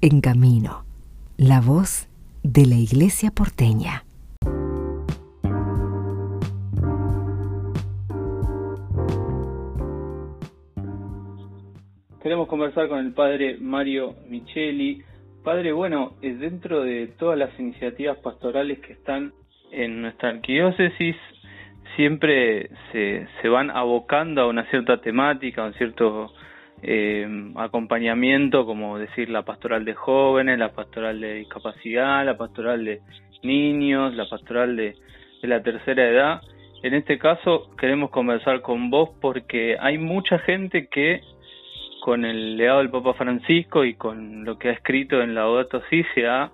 En Camino, la voz de la Iglesia porteña. Queremos conversar con el padre Mario Micheli. Padre, bueno, dentro de todas las iniciativas pastorales que están en nuestra arquidiócesis, siempre se, se van abocando a una cierta temática, a un cierto eh, acompañamiento, como decir la pastoral de jóvenes, la pastoral de discapacidad, la pastoral de niños, la pastoral de, la tercera edad. En este caso queremos conversar con vos porque hay mucha gente que con el legado del Papa Francisco y con lo que ha escrito en la Laudato Si se ha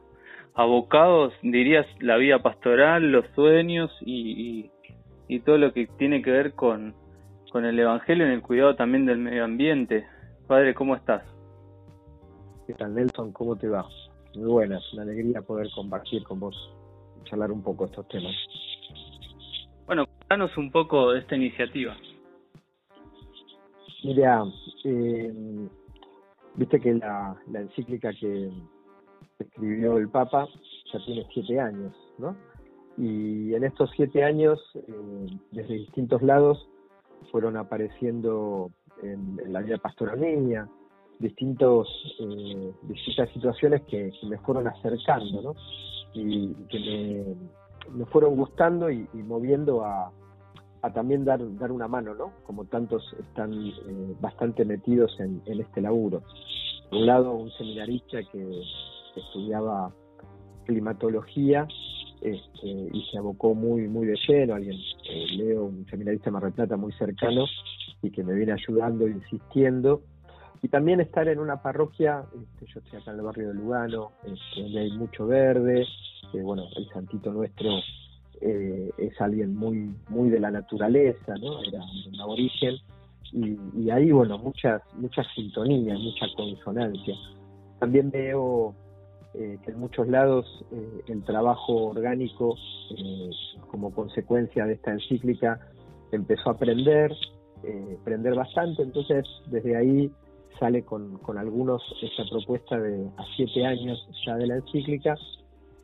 abocado, dirías, la vida pastoral, los sueños y, y todo lo que tiene que ver con, con el Evangelio y el cuidado también del medio ambiente. Padre, ¿cómo estás? ¿Qué tal, Nelson? ¿Cómo te va? Muy buenas, una alegría poder compartir con vos, charlar un poco estos temas. Bueno, danos un poco de esta iniciativa. Mira, eh, viste que la, la encíclica que escribió el Papa ya tiene siete años, ¿no? Y en estos siete años, eh, desde distintos lados, fueron apareciendo en, la vida pastoral niña, distintos, eh, distintas situaciones que, me fueron acercando, ¿no? Y que me, fueron gustando y, moviendo a, a, también dar, dar una mano, ¿no? Como tantos están eh, bastante metidos en, en este laburo. Por un lado, un seminarista que estudiaba climatología este, y se abocó muy muy de lleno, alguien, eh, Leo, un seminarista de Mar muy cercano y que me viene ayudando, insistiendo, y también estar en una parroquia, este, yo estoy acá en el barrio de Lugano, este, donde hay mucho verde, bueno, el santito nuestro eh, es alguien muy muy de la naturaleza, ¿no? Era un aborigen, y, y ahí, bueno, muchas, muchas sintonías, mucha consonancia. También veo eh, que en muchos lados eh, el trabajo orgánico, como consecuencia de esta encíclica, empezó a aprender, aprender bastante, entonces desde ahí sale con, con algunos esta propuesta de a siete años ya de la encíclica,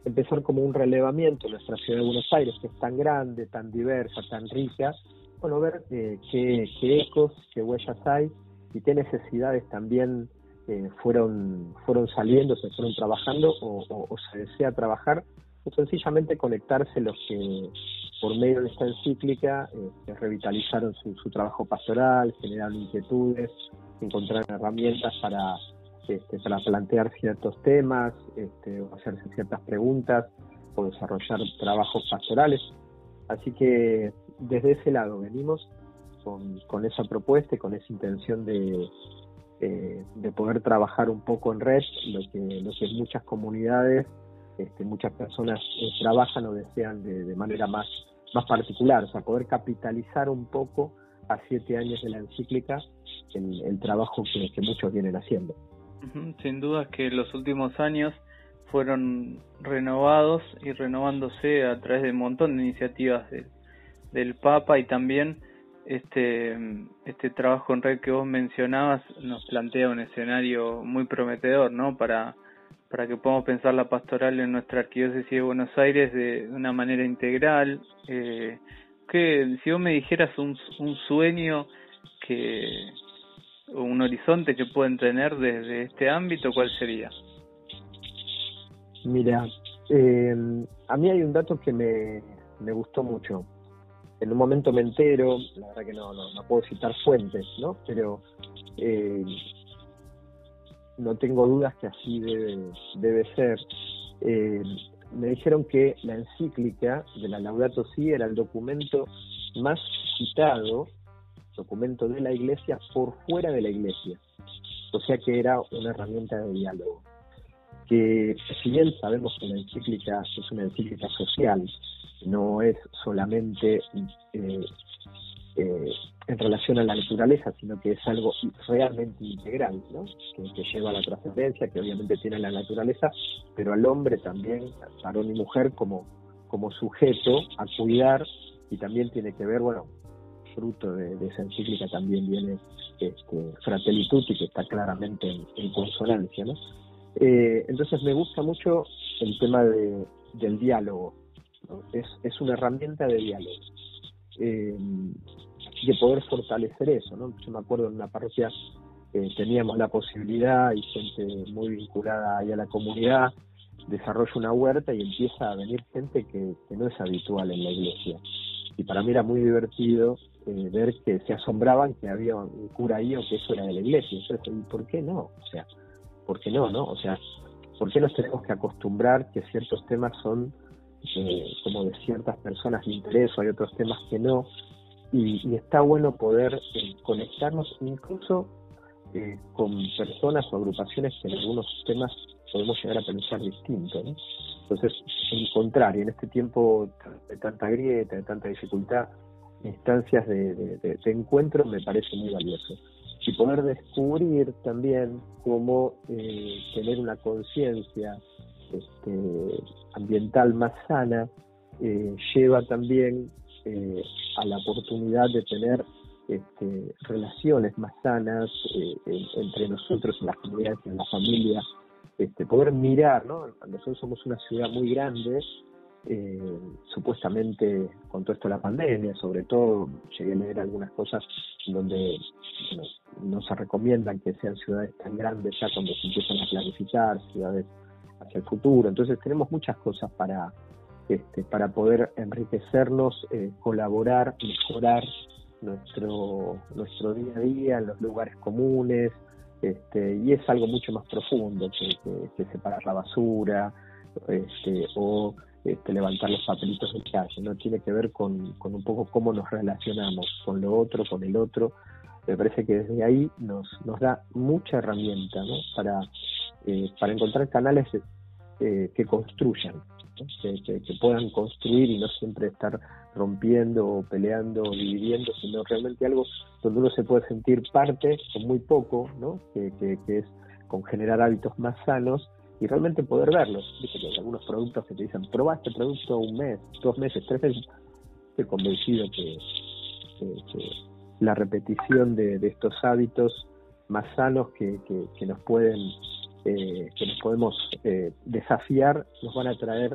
empezar como un relevamiento en nuestra ciudad de Buenos Aires, que es tan grande, tan diversa, tan rica, bueno, ver qué, qué ecos, qué huellas hay y qué necesidades también fueron, fueron saliendo, se fueron trabajando o, se desea trabajar, o sencillamente conectarse los que por medio de esta encíclica eh, revitalizaron su, trabajo pastoral, generaron inquietudes, encontraron herramientas para, este, para plantear ciertos temas, este, hacerse ciertas preguntas, o desarrollar trabajos pastorales. Así que desde ese lado venimos con, con esa propuesta y con esa intención de, eh, de poder trabajar un poco en red, lo que, lo que muchas comunidades, este, muchas personas eh, trabajan o desean de, manera más, más particular, o sea, poder capitalizar un poco a siete años de la encíclica el, el trabajo que, muchos vienen haciendo. Sin duda que los últimos años fueron renovados y renovándose a través de un montón de iniciativas del Papa y también este, este trabajo en red que vos mencionabas nos plantea un escenario muy prometedor, ¿no? Para, para que podamos pensar la pastoral en nuestra arquidiócesis de Buenos Aires de, una manera integral. Eh, que si vos me dijeras un, un sueño que un horizonte que pueden tener desde este ámbito, ¿cuál sería? Mira, eh, a mí hay un dato que me, gustó mucho en un momento me entero, la verdad que no, no, puedo citar fuentes, ¿no? Pero eh, no tengo dudas que así debe, debe ser. Eh, me dijeron que la encíclica de la Laudato Si era el documento más citado, documento de la Iglesia por fuera de la Iglesia. O sea que era una herramienta de diálogo. Que si bien sabemos que la encíclica es una encíclica social, no es solamente eh, eh, en relación a la naturaleza, sino que es algo realmente integral, ¿no? que, lleva a la trascendencia, que obviamente tiene la naturaleza, pero al hombre también, varón y mujer, como, como sujeto a cuidar y también tiene que ver, bueno, fruto de, esa encíclica también viene este, Fratelli Tutti, que está claramente en, en consonancia, ¿no? Eh, entonces me gusta mucho el tema de, del diálogo. Es, es una herramienta de diálogo. Eh, así que poder fortalecer eso, ¿no? Yo me acuerdo en una parroquia que teníamos la posibilidad y gente muy vinculada ahí a la comunidad desarrolla una huerta y empieza a venir gente que, no es habitual en la iglesia. Y para mí era muy divertido eh, ver que se asombraban que había un cura ahí o que eso era de la iglesia. Entonces, ¿y por qué no? O sea, ¿por qué no, no? O sea, ¿por qué nos tenemos que acostumbrar que ciertos temas son eh, como de ciertas personas de interés o hay otros temas que no? Y, está bueno poder eh, conectarnos incluso con personas o agrupaciones que en algunos temas podemos llegar a pensar distinto. ¿no? Entonces, encontrar, y en este tiempo de tanta grieta, de tanta dificultad, instancias de, encuentro me parece muy valioso. Y poder descubrir también cómo eh, tener una conciencia este, ambiental más sana eh, lleva también eh, a la oportunidad de tener este, relaciones más sanas entre nosotros en las comunidades, en la familia, este, poder mirar, ¿no? Nosotros somos una ciudad muy grande, eh, supuestamente con todo esto de la pandemia, sobre todo llegué a leer algunas cosas donde no se recomiendan que sean ciudades tan grandes ya cuando se empiezan a planificar, ciudades hacia el futuro. Entonces tenemos muchas cosas para, este, para poder enriquecernos, eh, colaborar, mejorar nuestro, nuestro día a día en los lugares comunes, este, y es algo mucho más profundo que, separar la basura este, o este, levantar los papelitos de calle, ¿no? Tiene que ver con, un poco cómo nos relacionamos con lo otro, con el otro. Me parece que desde ahí nos, nos da mucha herramienta ¿no? para, eh, para encontrar canales eh, que construyan, que, puedan construir y no siempre estar rompiendo o peleando o dividiendo, sino realmente algo donde uno se puede sentir parte con muy poco, ¿no? que, que, es con generar hábitos más sanos y realmente poder verlos. Viste que hay algunos productos que te dicen, probá este producto un mes, dos meses, tres meses. Estoy convencido que, la repetición de, estos hábitos más sanos que, que nos pueden eh, que nos podemos eh, desafiar nos van a traer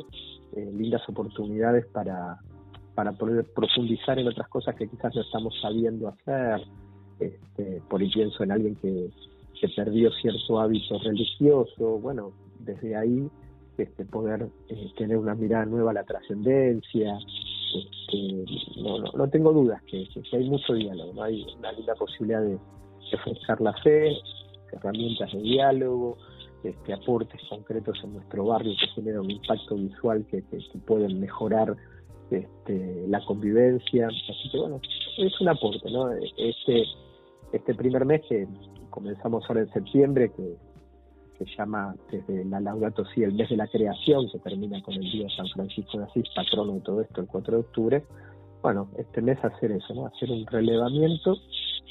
eh, lindas oportunidades para, para poder profundizar en otras cosas que quizás no estamos sabiendo hacer. Este, por ahí pienso en alguien que, que perdió cierto hábito religioso, bueno, desde ahí este, poder tener una mirada nueva a la trascendencia. Este, no, no, no tengo dudas que, hay mucho diálogo, ¿no? hay una linda posibilidad de, de la fe, herramientas de diálogo, este, aportes concretos en nuestro barrio que generan un impacto visual que, pueden mejorar este, la convivencia. Así que bueno, es un aporte, ¿no? Este, este primer mes que comenzamos ahora en septiembre, que se llama desde la Laudato Si el mes de la creación, que termina con el día San Francisco de Asís, patrono de todo esto, el 4 de octubre. Bueno, este mes hacer eso, ¿no? Hacer un relevamiento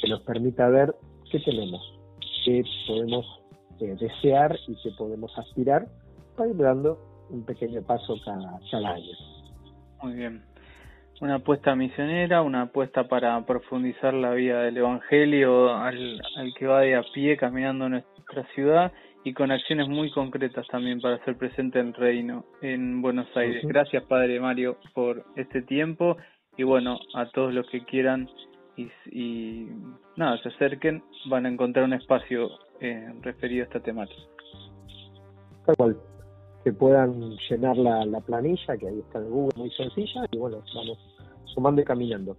que nos permita ver qué tenemos, qué podemos eh, desear y que podemos aspirar para ir dando un pequeño paso cada, año. Muy bien. Una apuesta misionera, una apuesta para profundizar la vida del Evangelio al, al que va de a pie caminando en nuestra ciudad y con acciones muy concretas también para ser presente en el reino en Buenos Aires. Gracias Padre Mario por este tiempo y bueno, a todos los que quieran y, y nada, se acerquen, van a encontrar un espacio eh, referido a esta temática. Tal cual, que puedan llenar la, la planilla, que ahí está en Google, muy sencilla, y bueno, vamos sumando y caminando.